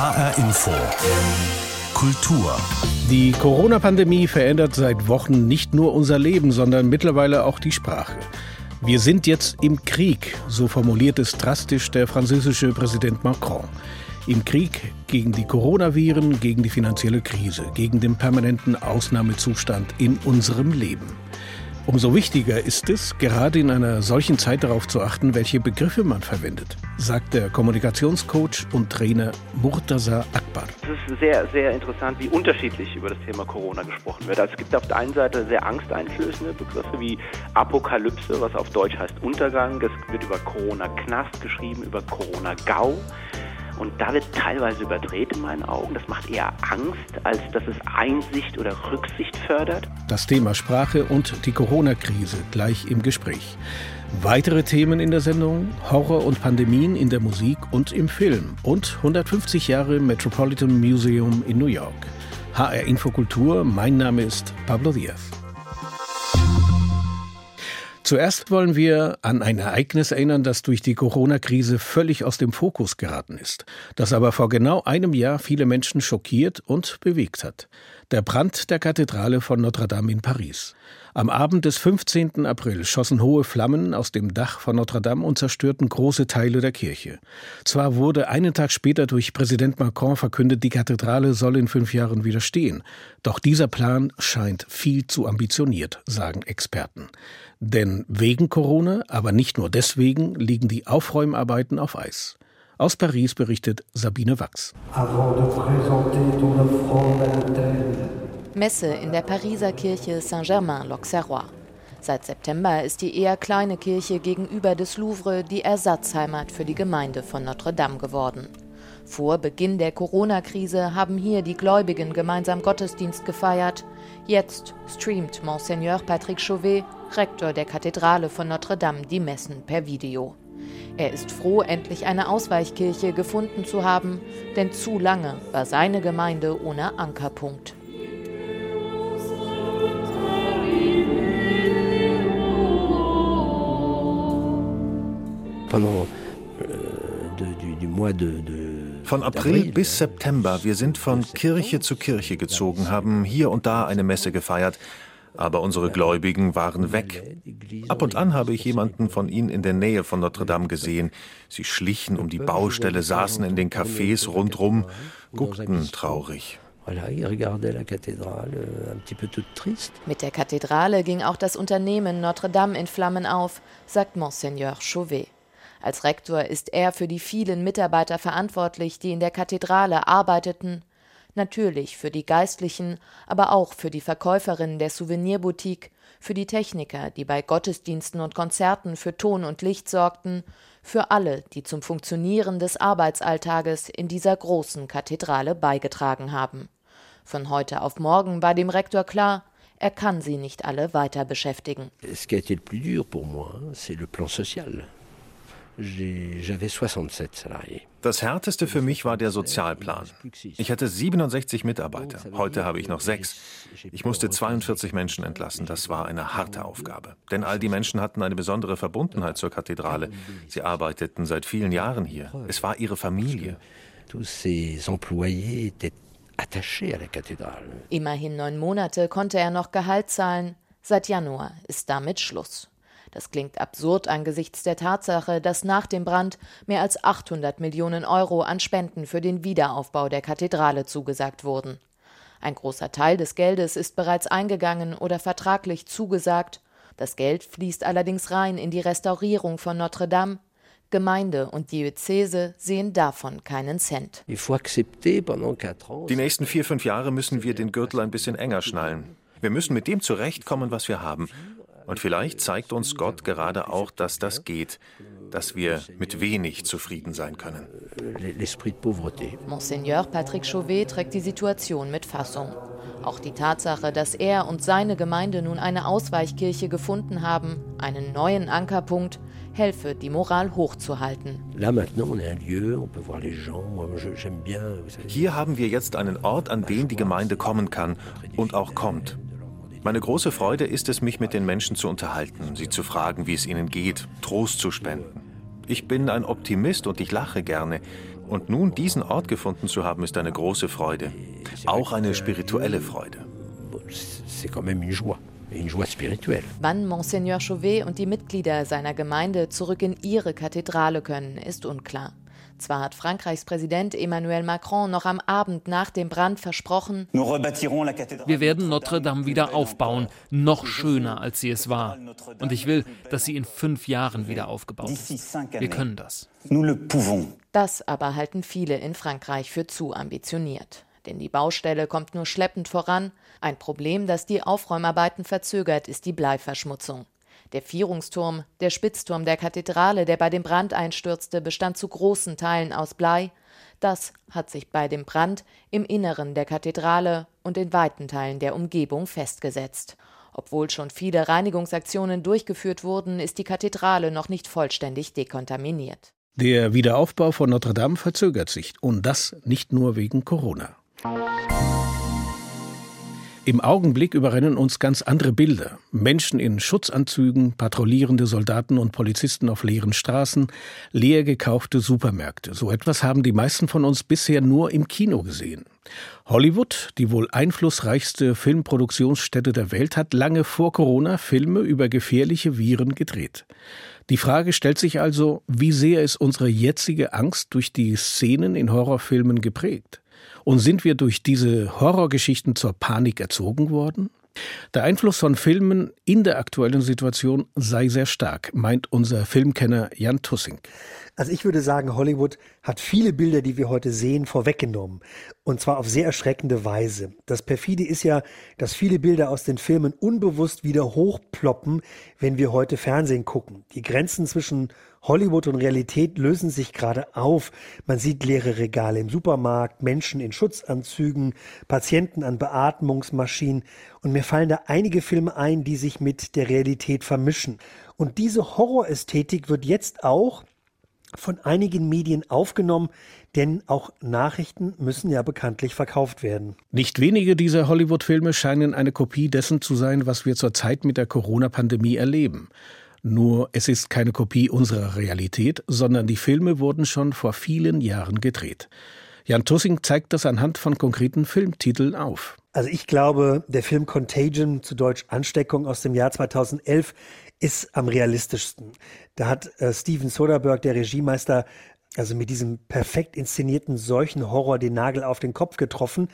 HR Info. Kultur. Die Corona-Pandemie verändert seit Wochen nicht nur unser Leben, sondern mittlerweile auch die Sprache. Wir sind jetzt im Krieg, so formuliert es drastisch der französische Präsident Macron. Im Krieg gegen die Coronaviren, gegen die finanzielle Krise, gegen den permanenten Ausnahmezustand in unserem Leben. Umso wichtiger ist es, gerade in einer solchen Zeit darauf zu achten, welche Begriffe man verwendet, sagt der Kommunikationscoach und Trainer Murtaza Akbar. Es ist sehr, sehr interessant, wie unterschiedlich über das Thema Corona gesprochen wird. Also es gibt auf der einen Seite sehr angsteinflößende Begriffe wie Apokalypse, was auf Deutsch heißt Untergang. Es wird über Corona-Knast geschrieben, über Corona-Gau. Und da wird teilweise überdreht in meinen Augen. Das macht eher Angst, als dass es Einsicht oder Rücksicht fördert. Das Thema Sprache und die Corona-Krise gleich im Gespräch. Weitere Themen in der Sendung: Horror und Pandemien in der Musik und im Film und 150 Jahre Metropolitan Museum in New York. HR Infokultur, mein Name ist Pablo Diaz. Zuerst wollen wir an ein Ereignis erinnern, das durch die Corona-Krise völlig aus dem Fokus geraten ist, das aber vor genau einem Jahr viele Menschen schockiert und bewegt hat. Der Brand der Kathedrale von Notre Dame in Paris. Am Abend des 15. April schossen hohe Flammen aus dem Dach von Notre Dame und zerstörten große Teile der Kirche. Zwar wurde einen Tag später durch Präsident Macron verkündet, die Kathedrale soll in fünf Jahren wieder stehen. Doch dieser Plan scheint viel zu ambitioniert, sagen Experten. Denn wegen Corona, aber nicht nur deswegen, liegen die Aufräumarbeiten auf Eis. Aus Paris berichtet Sabine Wachs. Messe in der Pariser Kirche Saint-Germain-l'Auxerrois. Seit September ist die eher kleine Kirche gegenüber des Louvre die Ersatzheimat für die Gemeinde von Notre Dame geworden. Vor Beginn der Corona-Krise haben hier die Gläubigen gemeinsam Gottesdienst gefeiert. Jetzt streamt Monseigneur Patrick Chauvet, Rektor der Kathedrale von Notre Dame, die Messen per Video. Er ist froh, endlich eine Ausweichkirche gefunden zu haben, denn zu lange war seine Gemeinde ohne Ankerpunkt. Euh, von April bis September, wir sind von Kirche zu Kirche gezogen, haben hier und da eine Messe gefeiert, aber unsere Gläubigen waren weg. Ab und an habe ich jemanden von ihnen in der Nähe von Notre Dame gesehen. Sie schlichen um die Baustelle, saßen in den Cafés rundrum, guckten traurig. Mit der Kathedrale ging auch das Unternehmen Notre Dame in Flammen auf, sagt Monseigneur Chauvet. Als Rektor ist er für die vielen Mitarbeiter verantwortlich, die in der Kathedrale arbeiteten, natürlich für die Geistlichen, aber auch für die Verkäuferinnen der Souvenirboutique, für die Techniker, die bei Gottesdiensten und Konzerten für Ton und Licht sorgten, für alle, die zum Funktionieren des Arbeitsalltages in dieser großen Kathedrale beigetragen haben. Von heute auf morgen war dem Rektor klar, er kann sie nicht alle weiter beschäftigen. Ce qui a été le plus dur pour moi, c'est le plan social. Das härteste für mich war der Sozialplan. Ich hatte 67 Mitarbeiter, heute habe ich noch sechs. Ich musste 42 Menschen entlassen, das war eine harte Aufgabe. Denn all die Menschen hatten eine besondere Verbundenheit zur Kathedrale. Sie arbeiteten seit vielen Jahren hier. Es war ihre Familie. Immerhin neun Monate konnte er noch Gehalt zahlen. Seit Januar ist damit Schluss. Das klingt absurd angesichts der Tatsache, dass nach dem Brand mehr als 800 Millionen Euro an Spenden für den Wiederaufbau der Kathedrale zugesagt wurden. Ein großer Teil des Geldes ist bereits eingegangen oder vertraglich zugesagt. Das Geld fließt allerdings rein in die Restaurierung von Notre Dame. Gemeinde und Diözese sehen davon keinen Cent. Die nächsten vier, fünf Jahre müssen wir den Gürtel ein bisschen enger schnallen. Wir müssen mit dem zurechtkommen, was wir haben. Und vielleicht zeigt uns Gott gerade auch, dass das geht, dass wir mit wenig zufrieden sein können. Monseigneur Patrick Chauvet trägt die Situation mit Fassung. Auch die Tatsache, dass er und seine Gemeinde nun eine Ausweichkirche gefunden haben, einen neuen Ankerpunkt, helfe, die Moral hochzuhalten. Hier haben wir jetzt einen Ort, an den die Gemeinde kommen kann und auch kommt. Meine große Freude ist es, mich mit den Menschen zu unterhalten, sie zu fragen, wie es ihnen geht, Trost zu spenden. Ich bin ein Optimist und ich lache gerne. Und nun diesen Ort gefunden zu haben, ist eine große Freude. Auch eine spirituelle Freude. Wann Monseigneur Chauvet und die Mitglieder seiner Gemeinde zurück in ihre Kathedrale können, ist unklar. Zwar hat Frankreichs Präsident Emmanuel Macron noch am Abend nach dem Brand versprochen, wir werden Notre Dame wieder aufbauen, noch schöner als sie es war. Und ich will, dass sie in fünf Jahren wieder aufgebaut ist. Wir können das. Das aber halten viele in Frankreich für zu ambitioniert. Denn die Baustelle kommt nur schleppend voran. Ein Problem, das die Aufräumarbeiten verzögert, ist die Bleiverschmutzung. Der Vierungsturm, der Spitzturm der Kathedrale, der bei dem Brand einstürzte, bestand zu großen Teilen aus Blei. Das hat sich bei dem Brand im Inneren der Kathedrale und in weiten Teilen der Umgebung festgesetzt. Obwohl schon viele Reinigungsaktionen durchgeführt wurden, ist die Kathedrale noch nicht vollständig dekontaminiert. Der Wiederaufbau von Notre Dame verzögert sich und das nicht nur wegen Corona. Im Augenblick überrennen uns ganz andere Bilder. Menschen in Schutzanzügen, patrouillierende Soldaten und Polizisten auf leeren Straßen, leer gekaufte Supermärkte. So etwas haben die meisten von uns bisher nur im Kino gesehen. Hollywood, die wohl einflussreichste Filmproduktionsstätte der Welt, hat lange vor Corona Filme über gefährliche Viren gedreht. Die Frage stellt sich also, wie sehr ist unsere jetzige Angst durch die Szenen in Horrorfilmen geprägt? Und sind wir durch diese Horrorgeschichten zur Panik erzogen worden? Der Einfluss von Filmen in der aktuellen Situation sei sehr stark, meint unser Filmkenner Jan Tussing. Also ich würde sagen, Hollywood hat viele Bilder, die wir heute sehen, vorweggenommen. Und zwar auf sehr erschreckende Weise. Das perfide ist ja, dass viele Bilder aus den Filmen unbewusst wieder hochploppen, wenn wir heute Fernsehen gucken. Die Grenzen zwischen Hollywood und Realität lösen sich gerade auf. Man sieht leere Regale im Supermarkt, Menschen in Schutzanzügen, Patienten an Beatmungsmaschinen. Und mir fallen da einige Filme ein, die sich mit der Realität vermischen. Und diese Horrorästhetik wird jetzt auch von einigen Medien aufgenommen, denn auch Nachrichten müssen ja bekanntlich verkauft werden. Nicht wenige dieser Hollywood-Filme scheinen eine Kopie dessen zu sein, was wir zurzeit mit der Corona-Pandemie erleben. Nur es ist keine Kopie unserer Realität, sondern die Filme wurden schon vor vielen Jahren gedreht. Jan Tussing zeigt das anhand von konkreten Filmtiteln auf. Also ich glaube, der Film Contagion, zu Deutsch Ansteckung aus dem Jahr 2011, ist am realistischsten. Da hat äh, Steven Soderbergh, der Regiemeister, also mit diesem perfekt inszenierten Seuchenhorror den Nagel auf den Kopf getroffen.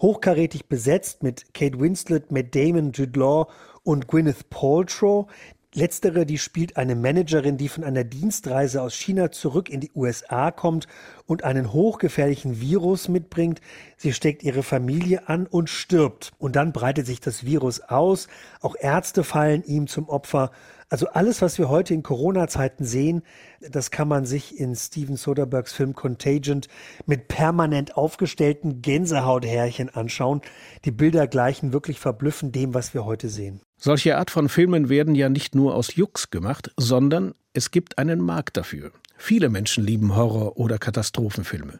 Hochkarätig besetzt mit Kate Winslet, Matt Damon, Jude Law und Gwyneth Paltrow. Letztere, die spielt eine Managerin, die von einer Dienstreise aus China zurück in die USA kommt und einen hochgefährlichen Virus mitbringt. Sie steckt ihre Familie an und stirbt. Und dann breitet sich das Virus aus. Auch Ärzte fallen ihm zum Opfer. Also alles, was wir heute in Corona-Zeiten sehen, das kann man sich in Steven Soderberghs Film Contagion mit permanent aufgestellten Gänsehauthärchen anschauen. Die Bilder gleichen wirklich verblüffend dem, was wir heute sehen. Solche Art von Filmen werden ja nicht nur aus Jux gemacht, sondern es gibt einen Markt dafür. Viele Menschen lieben Horror- oder Katastrophenfilme.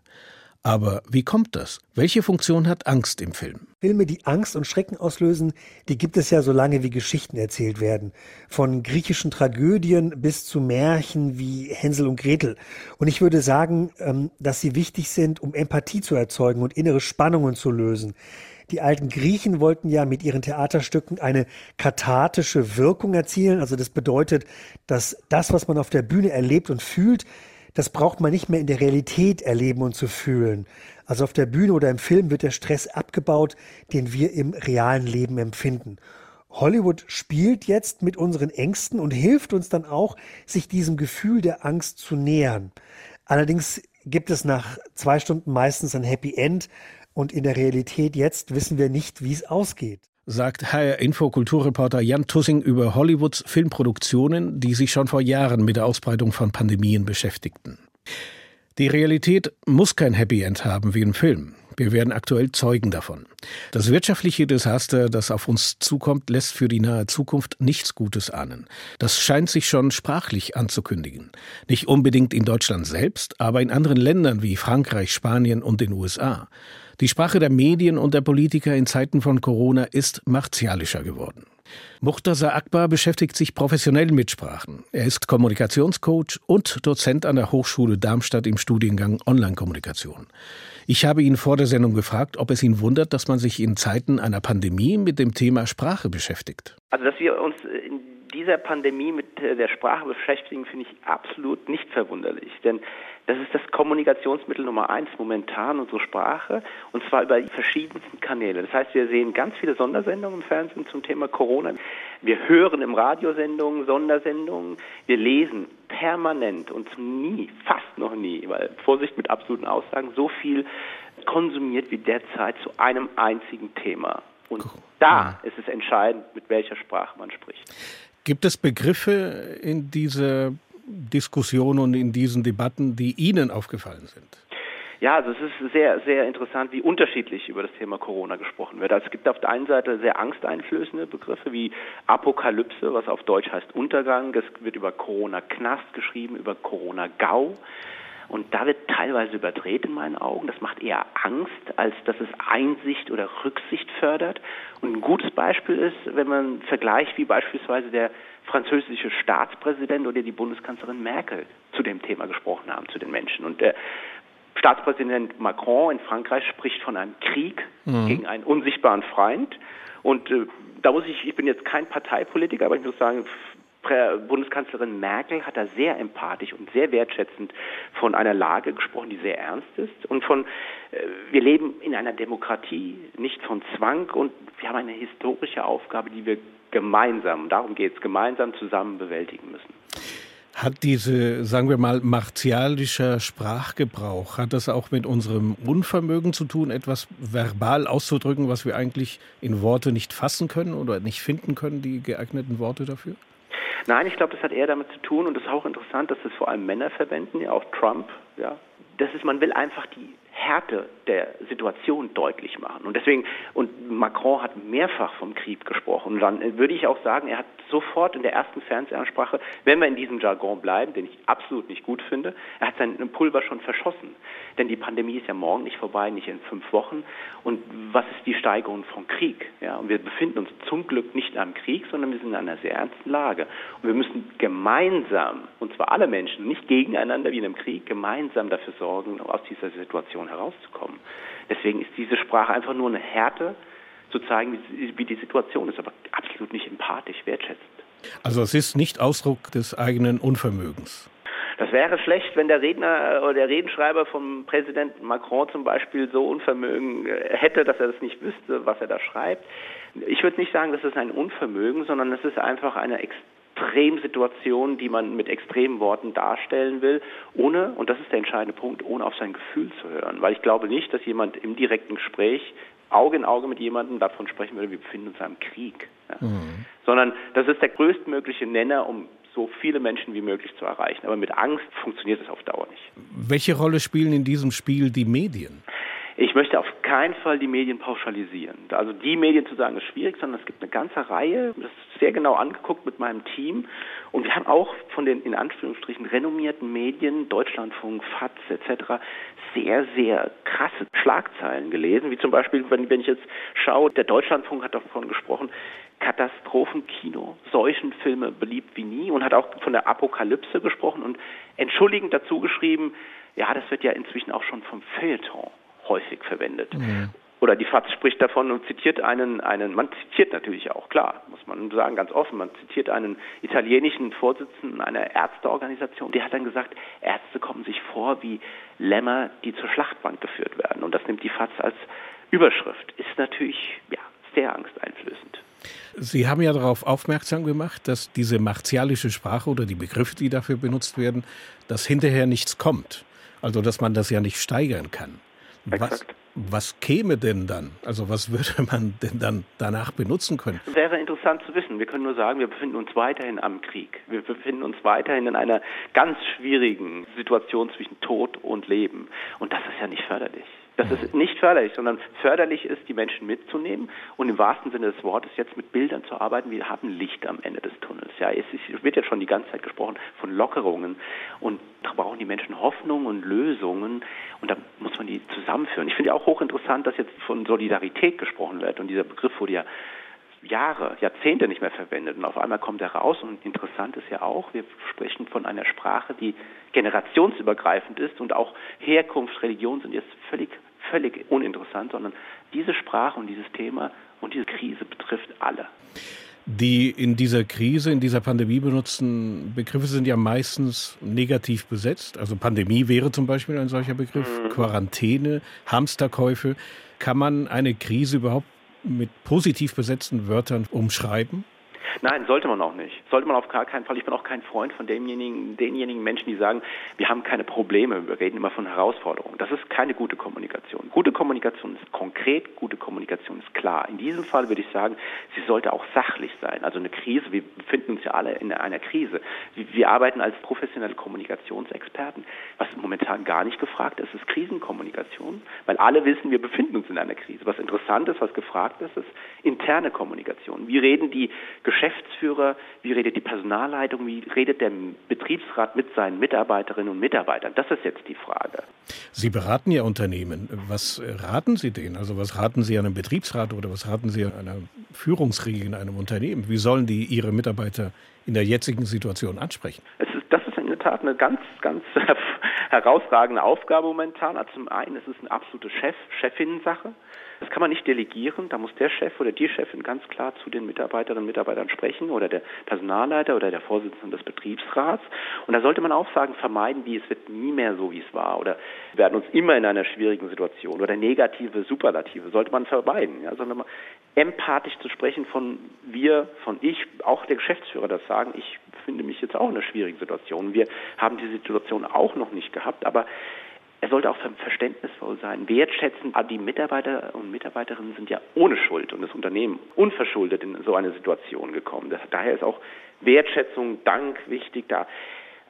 Aber wie kommt das? Welche Funktion hat Angst im Film? Filme, die Angst und Schrecken auslösen, die gibt es ja so lange, wie Geschichten erzählt werden. Von griechischen Tragödien bis zu Märchen wie Hänsel und Gretel. Und ich würde sagen, ähm, dass sie wichtig sind, um Empathie zu erzeugen und innere Spannungen zu lösen. Die alten Griechen wollten ja mit ihren Theaterstücken eine kathartische Wirkung erzielen. Also das bedeutet, dass das, was man auf der Bühne erlebt und fühlt, das braucht man nicht mehr in der Realität erleben und zu fühlen. Also auf der Bühne oder im Film wird der Stress abgebaut, den wir im realen Leben empfinden. Hollywood spielt jetzt mit unseren Ängsten und hilft uns dann auch, sich diesem Gefühl der Angst zu nähern. Allerdings gibt es nach zwei Stunden meistens ein Happy End und in der Realität jetzt wissen wir nicht, wie es ausgeht sagt HR Info Kulturreporter Jan Tussing über Hollywoods Filmproduktionen, die sich schon vor Jahren mit der Ausbreitung von Pandemien beschäftigten. Die Realität muss kein Happy End haben wie im Film. Wir werden aktuell Zeugen davon. Das wirtschaftliche Desaster, das auf uns zukommt, lässt für die nahe Zukunft nichts Gutes ahnen. Das scheint sich schon sprachlich anzukündigen. Nicht unbedingt in Deutschland selbst, aber in anderen Ländern wie Frankreich, Spanien und den USA. Die Sprache der Medien und der Politiker in Zeiten von Corona ist martialischer geworden. Muchtaza Akbar beschäftigt sich professionell mit Sprachen. Er ist Kommunikationscoach und Dozent an der Hochschule Darmstadt im Studiengang Online-Kommunikation. Ich habe ihn vor der Sendung gefragt, ob es ihn wundert, dass man sich in Zeiten einer Pandemie mit dem Thema Sprache beschäftigt. Also, dass wir uns in dieser Pandemie mit der Sprache beschäftigen, finde ich absolut nicht verwunderlich. Denn das ist das Kommunikationsmittel Nummer eins momentan, unsere Sprache, und zwar über die verschiedensten Kanäle. Das heißt, wir sehen ganz viele Sondersendungen im Fernsehen zum Thema Corona. Wir hören im Radiosendungen, Sondersendungen. Wir lesen permanent und nie, fast noch nie, weil Vorsicht mit absoluten Aussagen, so viel konsumiert wie derzeit zu einem einzigen Thema. Und da ist es entscheidend, mit welcher Sprache man spricht. Gibt es Begriffe in dieser Diskussion und in diesen Debatten, die Ihnen aufgefallen sind? Ja, also es ist sehr, sehr interessant, wie unterschiedlich über das Thema Corona gesprochen wird. Also es gibt auf der einen Seite sehr angsteinflößende Begriffe wie Apokalypse, was auf Deutsch heißt Untergang. Es wird über Corona-Knast geschrieben, über Corona-Gau. Und da wird teilweise überdreht in meinen Augen. Das macht eher Angst, als dass es Einsicht oder Rücksicht fördert. Und ein gutes Beispiel ist, wenn man vergleicht, wie beispielsweise der französische Staatspräsident oder die Bundeskanzlerin Merkel zu dem Thema gesprochen haben, zu den Menschen. Und der Staatspräsident Macron in Frankreich spricht von einem Krieg mhm. gegen einen unsichtbaren Feind. Und äh, da muss ich, ich bin jetzt kein Parteipolitiker, aber ich muss sagen, Bundeskanzlerin Merkel hat da sehr empathisch und sehr wertschätzend von einer Lage gesprochen, die sehr ernst ist und von äh, wir leben in einer Demokratie, nicht von Zwang und wir haben eine historische Aufgabe, die wir gemeinsam, darum geht es, gemeinsam zusammen bewältigen müssen. Hat diese, sagen wir mal, martialischer Sprachgebrauch, hat das auch mit unserem Unvermögen zu tun, etwas verbal auszudrücken, was wir eigentlich in Worte nicht fassen können oder nicht finden können, die geeigneten Worte dafür? Nein, ich glaube, das hat eher damit zu tun und es ist auch interessant, dass das vor allem Männer verwenden, ja auch Trump, ja. Das ist, man will einfach die Härte der Situation deutlich machen. Und deswegen, und Macron hat mehrfach vom Krieg gesprochen. Und dann würde ich auch sagen, er hat sofort in der ersten Fernsehansprache, wenn wir in diesem Jargon bleiben, den ich absolut nicht gut finde, er hat sein Pulver schon verschossen. Denn die Pandemie ist ja morgen nicht vorbei, nicht in fünf Wochen. Und was ist die Steigerung von Krieg? Ja, und wir befinden uns zum Glück nicht am Krieg, sondern wir sind in einer sehr ernsten Lage. Und wir müssen gemeinsam, und zwar alle Menschen, nicht gegeneinander wie in einem Krieg, gemeinsam dafür sorgen, aus dieser Situation herauszukommen. Deswegen ist diese Sprache einfach nur eine Härte, zu zeigen, wie die Situation ist, aber absolut nicht empathisch, wertschätzend. Also es ist nicht Ausdruck des eigenen Unvermögens. Das wäre schlecht, wenn der Redner oder der Redenschreiber vom Präsidenten Macron zum Beispiel so Unvermögen äh, hätte, dass er das nicht wüsste, was er da schreibt. Ich würde nicht sagen, das ist ein Unvermögen, sondern es ist einfach eine Extremsituation, die man mit extremen Worten darstellen will, ohne, und das ist der entscheidende Punkt, ohne auf sein Gefühl zu hören. Weil ich glaube nicht, dass jemand im direkten Gespräch Auge in Auge mit jemandem davon sprechen würde, wir befinden uns in einem Krieg. Ja. Mhm. Sondern das ist der größtmögliche Nenner, um so viele Menschen wie möglich zu erreichen. Aber mit Angst funktioniert es auf Dauer nicht. Welche Rolle spielen in diesem Spiel die Medien? Ich möchte auf keinen Fall die Medien pauschalisieren. Also die Medien zu sagen ist schwierig, sondern es gibt eine ganze Reihe, das ist sehr genau angeguckt mit meinem Team. Und wir haben auch von den in Anführungsstrichen renommierten Medien, Deutschlandfunk, FAZ etc., sehr, sehr krasse Schlagzeilen gelesen. Wie zum Beispiel, wenn, wenn ich jetzt schaue, der Deutschlandfunk hat davon gesprochen, Katastrophenkino, Seuchenfilme beliebt wie nie und hat auch von der Apokalypse gesprochen und entschuldigend dazu geschrieben, ja, das wird ja inzwischen auch schon vom Feuilleton häufig verwendet. Mhm. Oder die FAZ spricht davon und zitiert einen, einen, man zitiert natürlich auch, klar, muss man sagen, ganz offen, man zitiert einen italienischen Vorsitzenden einer Ärzteorganisation, der hat dann gesagt, Ärzte kommen sich vor wie Lämmer, die zur Schlachtbank geführt werden. Und das nimmt die FAZ als Überschrift. Ist natürlich, ja, sehr angsteinflößend. Sie haben ja darauf aufmerksam gemacht, dass diese martialische Sprache oder die Begriffe, die dafür benutzt werden, dass hinterher nichts kommt. Also, dass man das ja nicht steigern kann. Was, was käme denn dann? Also was würde man denn dann danach benutzen können? Wäre interessant zu wissen. Wir können nur sagen, wir befinden uns weiterhin am Krieg. Wir befinden uns weiterhin in einer ganz schwierigen Situation zwischen Tod und Leben. Und das ist ja nicht förderlich. Das ist nicht förderlich, sondern förderlich ist, die Menschen mitzunehmen und im wahrsten Sinne des Wortes jetzt mit Bildern zu arbeiten. Wir haben Licht am Ende des Tunnels. Ja, es wird ja schon die ganze Zeit gesprochen von Lockerungen und da brauchen die Menschen Hoffnung und Lösungen und da muss man die zusammenführen. Ich finde auch hochinteressant, dass jetzt von Solidarität gesprochen wird und dieser Begriff wurde ja Jahre, Jahrzehnte nicht mehr verwendet und auf einmal kommt er raus und interessant ist ja auch, wir sprechen von einer Sprache, die generationsübergreifend ist und auch Herkunft, Religion sind jetzt völlig, völlig uninteressant, sondern diese Sprache und dieses Thema und diese Krise betrifft alle. Die in dieser Krise, in dieser Pandemie benutzten Begriffe sind ja meistens negativ besetzt. Also Pandemie wäre zum Beispiel ein solcher Begriff, mhm. Quarantäne, Hamsterkäufe. Kann man eine Krise überhaupt mit positiv besetzten Wörtern umschreiben? Nein, sollte man auch nicht. Sollte man auf gar keinen Fall. Ich bin auch kein Freund von denjenigen, denjenigen Menschen, die sagen, wir haben keine Probleme, wir reden immer von Herausforderungen. Das ist keine gute Kommunikation. Gute Kommunikation ist konkret, gute Kommunikation ist klar. In diesem Fall würde ich sagen, sie sollte auch sachlich sein. Also eine Krise, wir befinden uns ja alle in einer Krise. Wir arbeiten als professionelle Kommunikationsexperten. Was momentan gar nicht gefragt ist, ist Krisenkommunikation, weil alle wissen, wir befinden uns in einer Krise. Was interessant ist, was gefragt ist, ist interne Kommunikation. Wie reden die Geschäftsführer Geschäftsführer, wie redet die Personalleitung, wie redet der Betriebsrat mit seinen Mitarbeiterinnen und Mitarbeitern? Das ist jetzt die Frage. Sie beraten ja Unternehmen. Was raten Sie denen? Also was raten Sie einem Betriebsrat oder was raten Sie einer Führungsriege in einem Unternehmen? Wie sollen die ihre Mitarbeiter in der jetzigen Situation ansprechen? Das ist in der Tat eine ganz, ganz herausragende Aufgabe momentan. Also zum einen ist es eine absolute Chef, Chefinnen-Sache. Das kann man nicht delegieren. Da muss der Chef oder die Chefin ganz klar zu den Mitarbeiterinnen und Mitarbeitern sprechen oder der Personalleiter oder der Vorsitzende des Betriebsrats. Und da sollte man auch sagen, vermeiden, wie es wird nie mehr so, wie es war oder wir werden uns immer in einer schwierigen Situation oder negative Superlative sollte man vermeiden. Ja, sondern empathisch zu sprechen von wir, von ich, auch der Geschäftsführer das sagen, ich finde mich jetzt auch in einer schwierigen Situation. Wir haben die Situation auch noch nicht gehabt, aber er sollte auch verständnisvoll sein, wertschätzen. Aber die Mitarbeiter und Mitarbeiterinnen sind ja ohne Schuld und das Unternehmen unverschuldet in so eine Situation gekommen. Daher ist auch Wertschätzung, Dank wichtig da.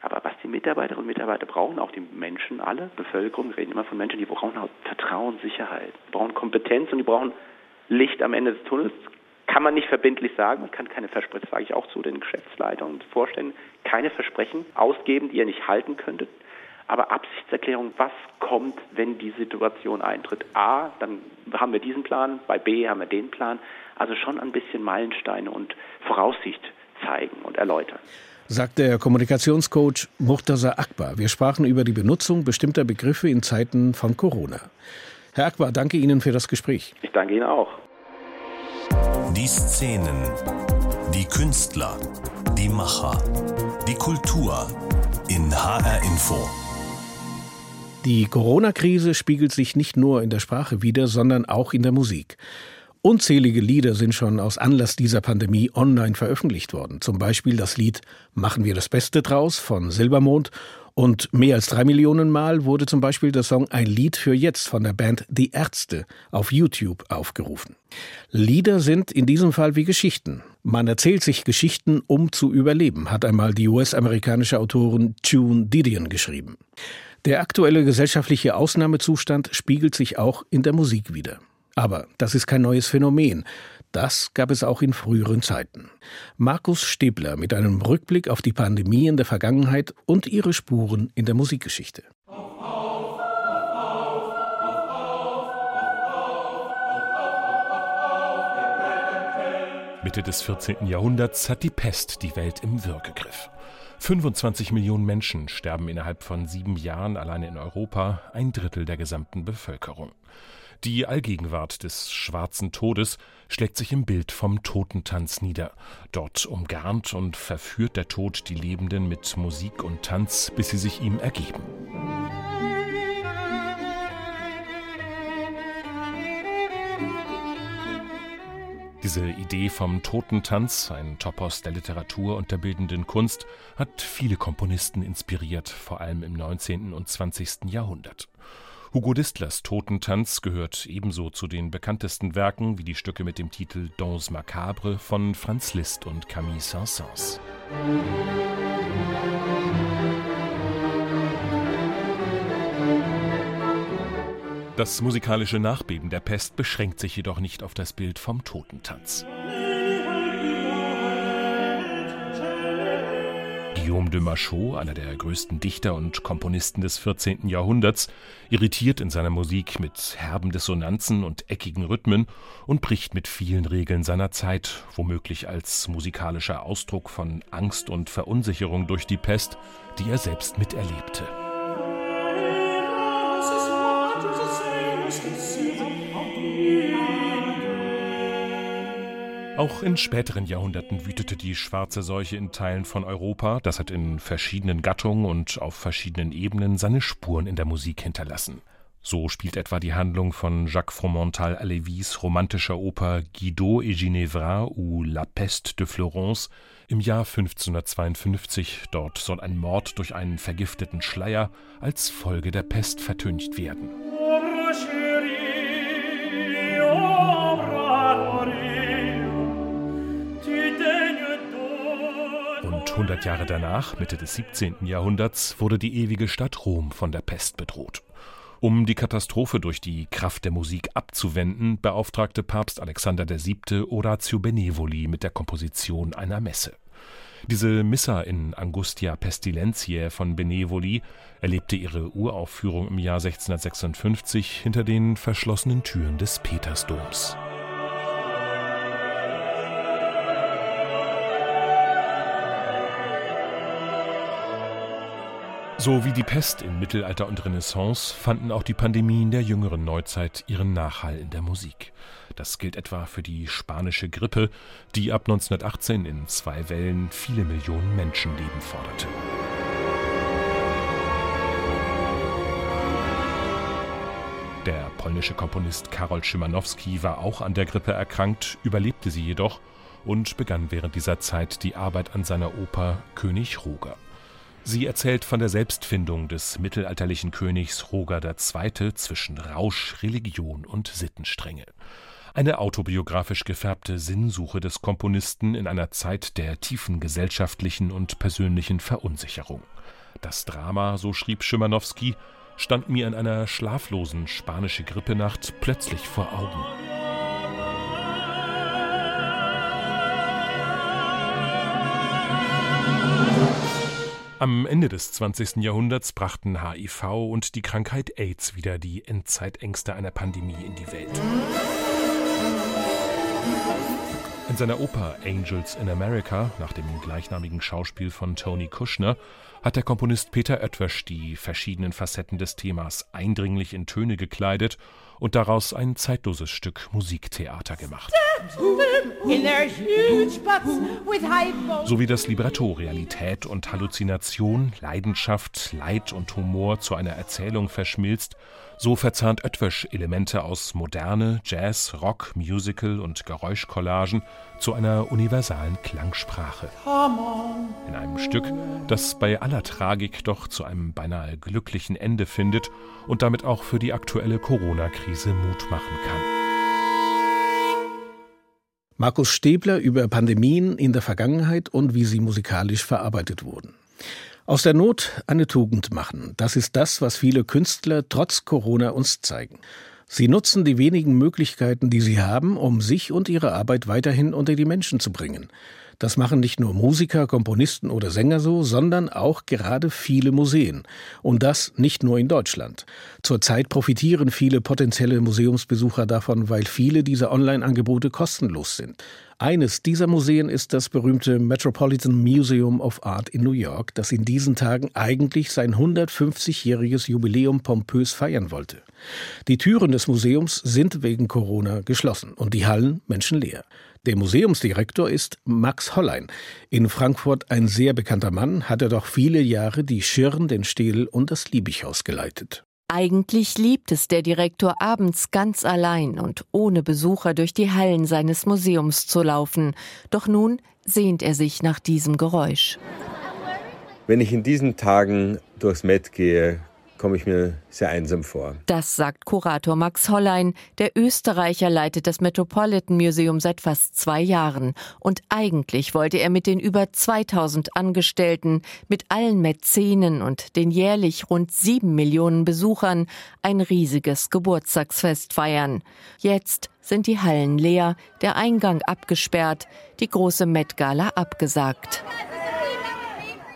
Aber was die Mitarbeiterinnen und Mitarbeiter brauchen, auch die Menschen, alle, Bevölkerung, wir reden immer von Menschen, die brauchen auch Vertrauen, Sicherheit, die brauchen Kompetenz und die brauchen Licht am Ende des Tunnels. Kann man nicht verbindlich sagen, man kann keine Versprechen, sage ich auch zu den Geschäftsleitern und Vorständen, keine Versprechen ausgeben, die ihr nicht halten könntet aber Absichtserklärung, was kommt, wenn die Situation eintritt. A, dann haben wir diesen Plan, bei B haben wir den Plan. Also schon ein bisschen Meilensteine und Voraussicht zeigen und erläutern. Sagt der Kommunikationscoach Murtaza Akbar. Wir sprachen über die Benutzung bestimmter Begriffe in Zeiten von Corona. Herr Akbar, danke Ihnen für das Gespräch. Ich danke Ihnen auch. Die Szenen, die Künstler, die Macher, die Kultur in HR Info. Die Corona-Krise spiegelt sich nicht nur in der Sprache wider, sondern auch in der Musik. Unzählige Lieder sind schon aus Anlass dieser Pandemie online veröffentlicht worden. Zum Beispiel das Lied Machen wir das Beste draus von Silbermond. Und mehr als drei Millionen Mal wurde zum Beispiel der Song Ein Lied für jetzt von der Band Die Ärzte auf YouTube aufgerufen. Lieder sind in diesem Fall wie Geschichten. Man erzählt sich Geschichten, um zu überleben, hat einmal die US-amerikanische Autorin June Didion geschrieben. Der aktuelle gesellschaftliche Ausnahmezustand spiegelt sich auch in der Musik wider. Aber das ist kein neues Phänomen. Das gab es auch in früheren Zeiten. Markus Stäbler mit einem Rückblick auf die Pandemie in der Vergangenheit und ihre Spuren in der Musikgeschichte. Mitte des 14. Jahrhunderts hat die Pest die Welt im Würgegriff. 25 Millionen Menschen sterben innerhalb von sieben Jahren alleine in Europa, ein Drittel der gesamten Bevölkerung. Die Allgegenwart des schwarzen Todes schlägt sich im Bild vom Totentanz nieder. Dort umgarnt und verführt der Tod die Lebenden mit Musik und Tanz, bis sie sich ihm ergeben. Diese Idee vom Totentanz, ein Topos der Literatur und der bildenden Kunst, hat viele Komponisten inspiriert, vor allem im 19. und 20. Jahrhundert. Hugo Distlers Totentanz gehört ebenso zu den bekanntesten Werken wie die Stücke mit dem Titel Dons Macabre von Franz Liszt und Camille Saint-Saëns. Das musikalische Nachbeben der Pest beschränkt sich jedoch nicht auf das Bild vom Totentanz. Guillaume de Machaut, einer der größten Dichter und Komponisten des 14. Jahrhunderts, irritiert in seiner Musik mit herben Dissonanzen und eckigen Rhythmen und bricht mit vielen Regeln seiner Zeit, womöglich als musikalischer Ausdruck von Angst und Verunsicherung durch die Pest, die er selbst miterlebte. Auch in späteren Jahrhunderten wütete die schwarze Seuche in Teilen von Europa. Das hat in verschiedenen Gattungen und auf verschiedenen Ebenen seine Spuren in der Musik hinterlassen. So spielt etwa die Handlung von Jacques Fromental Alevis romantischer Oper Guido et Ginevra ou La Peste de Florence im Jahr 1552. Dort soll ein Mord durch einen vergifteten Schleier als Folge der Pest vertüncht werden. Und 100 Jahre danach, Mitte des 17. Jahrhunderts, wurde die ewige Stadt Rom von der Pest bedroht. Um die Katastrophe durch die Kraft der Musik abzuwenden, beauftragte Papst Alexander VII. Oratio Benevoli mit der Komposition einer Messe. Diese Missa in Angustia Pestilentiae von Benevoli erlebte ihre Uraufführung im Jahr 1656 hinter den verschlossenen Türen des Petersdoms. So wie die Pest in Mittelalter und Renaissance fanden auch die Pandemien der jüngeren Neuzeit ihren Nachhall in der Musik. Das gilt etwa für die spanische Grippe, die ab 1918 in zwei Wellen viele Millionen Menschenleben forderte. Der polnische Komponist Karol Szymanowski war auch an der Grippe erkrankt, überlebte sie jedoch und begann während dieser Zeit die Arbeit an seiner Oper König Roger. Sie erzählt von der Selbstfindung des mittelalterlichen Königs Roger II. zwischen Rausch, Religion und Sittenstrenge. Eine autobiografisch gefärbte Sinnsuche des Komponisten in einer Zeit der tiefen gesellschaftlichen und persönlichen Verunsicherung. Das Drama, so schrieb Schimanowski, stand mir in einer schlaflosen spanische Grippenacht plötzlich vor Augen. Am Ende des 20. Jahrhunderts brachten HIV und die Krankheit AIDS wieder die Endzeitängste einer Pandemie in die Welt. In seiner Oper Angels in America, nach dem gleichnamigen Schauspiel von Tony Kushner, hat der Komponist Peter Oetwösch die verschiedenen Facetten des Themas eindringlich in Töne gekleidet und daraus ein zeitloses Stück Musiktheater gemacht. So wie das Libretto Realität und Halluzination, Leidenschaft, Leid und Humor zu einer Erzählung verschmilzt, so verzahnt Oetwösch Elemente aus Moderne, Jazz, Rock, Musical und Geräuschcollagen zu einer universalen Klangsprache. In einem Stück, das bei aller Tragik doch zu einem beinahe glücklichen Ende findet und damit auch für die aktuelle Corona-Krise Mut machen kann. Markus Stäbler über Pandemien in der Vergangenheit und wie sie musikalisch verarbeitet wurden. Aus der Not eine Tugend machen, das ist das, was viele Künstler trotz Corona uns zeigen. Sie nutzen die wenigen Möglichkeiten, die sie haben, um sich und ihre Arbeit weiterhin unter die Menschen zu bringen. Das machen nicht nur Musiker, Komponisten oder Sänger so, sondern auch gerade viele Museen. Und das nicht nur in Deutschland. Zurzeit profitieren viele potenzielle Museumsbesucher davon, weil viele dieser Online-Angebote kostenlos sind. Eines dieser Museen ist das berühmte Metropolitan Museum of Art in New York, das in diesen Tagen eigentlich sein 150-jähriges Jubiläum pompös feiern wollte. Die Türen des Museums sind wegen Corona geschlossen und die Hallen menschenleer. Der Museumsdirektor ist Max Hollein. In Frankfurt ein sehr bekannter Mann, hat er doch viele Jahre die Schirn, den Städel und das Liebighaus geleitet. Eigentlich liebt es der Direktor abends ganz allein und ohne Besucher durch die Hallen seines Museums zu laufen. Doch nun sehnt er sich nach diesem Geräusch. Wenn ich in diesen Tagen durchs Met gehe, komme ich mir sehr einsam vor. Das sagt Kurator Max Hollein. Der Österreicher leitet das Metropolitan Museum seit fast zwei Jahren. Und eigentlich wollte er mit den über 2000 Angestellten, mit allen Mäzenen und den jährlich rund sieben Millionen Besuchern ein riesiges Geburtstagsfest feiern. Jetzt sind die Hallen leer, der Eingang abgesperrt, die große Met Gala abgesagt.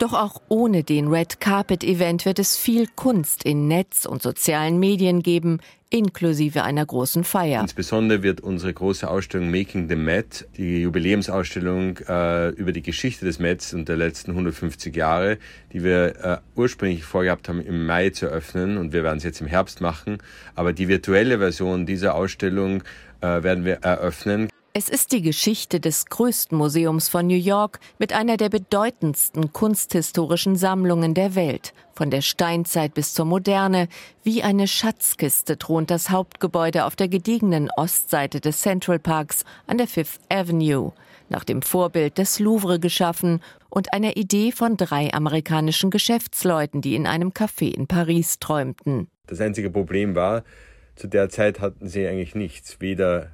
Doch auch ohne den Red Carpet Event wird es viel Kunst in Netz und sozialen Medien geben, inklusive einer großen Feier. Insbesondere wird unsere große Ausstellung Making the Met, die Jubiläumsausstellung äh, über die Geschichte des Mets und der letzten 150 Jahre, die wir äh, ursprünglich vorgehabt haben, im Mai zu öffnen und wir werden es jetzt im Herbst machen. Aber die virtuelle Version dieser Ausstellung äh, werden wir eröffnen. Es ist die Geschichte des größten Museums von New York mit einer der bedeutendsten kunsthistorischen Sammlungen der Welt. Von der Steinzeit bis zur Moderne. Wie eine Schatzkiste thront das Hauptgebäude auf der gediegenen Ostseite des Central Parks an der Fifth Avenue. Nach dem Vorbild des Louvre geschaffen und einer Idee von drei amerikanischen Geschäftsleuten, die in einem Café in Paris träumten. Das einzige Problem war, zu der Zeit hatten sie eigentlich nichts. Weder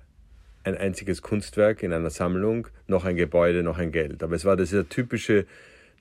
ein einziges Kunstwerk in einer Sammlung, noch ein Gebäude, noch ein Geld. Aber es war diese typische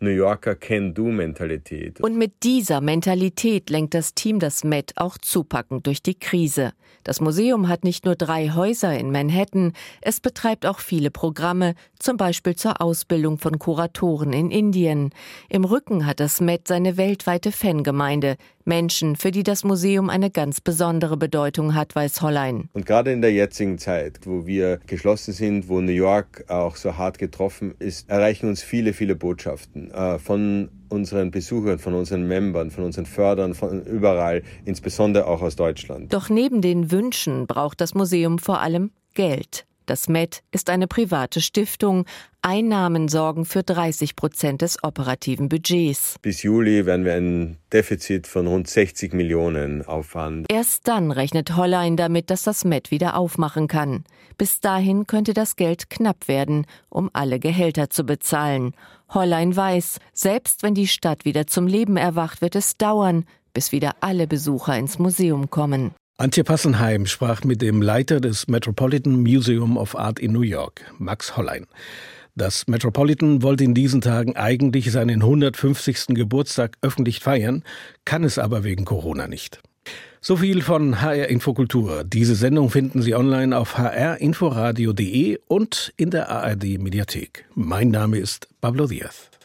New Yorker Can-Do-Mentalität. Und mit dieser Mentalität lenkt das Team das Met auch zupackend durch die Krise. Das Museum hat nicht nur drei Häuser in Manhattan, es betreibt auch viele Programme, zum Beispiel zur Ausbildung von Kuratoren in Indien. Im Rücken hat das Met seine weltweite Fangemeinde, Menschen, für die das Museum eine ganz besondere Bedeutung hat, weiß Hollein. Und gerade in der jetzigen Zeit, wo wir geschlossen sind, wo New York auch so hart getroffen ist, erreichen uns viele, viele Botschaften äh, von unseren Besuchern, von unseren Membern, von unseren Fördern, von überall, insbesondere auch aus Deutschland. Doch neben den Wünschen braucht das Museum vor allem Geld. Das MET ist eine private Stiftung. Einnahmen sorgen für 30 Prozent des operativen Budgets. Bis Juli werden wir ein Defizit von rund 60 Millionen auffahren. Erst dann rechnet Hollein damit, dass das MET wieder aufmachen kann. Bis dahin könnte das Geld knapp werden, um alle Gehälter zu bezahlen. Hollein weiß, selbst wenn die Stadt wieder zum Leben erwacht, wird es dauern, bis wieder alle Besucher ins Museum kommen. Antje Passenheim sprach mit dem Leiter des Metropolitan Museum of Art in New York, Max Hollein. Das Metropolitan wollte in diesen Tagen eigentlich seinen 150. Geburtstag öffentlich feiern, kann es aber wegen Corona nicht. So viel von HR Infokultur. Diese Sendung finden Sie online auf hrinforadio.de und in der ARD Mediathek. Mein Name ist Pablo Diaz.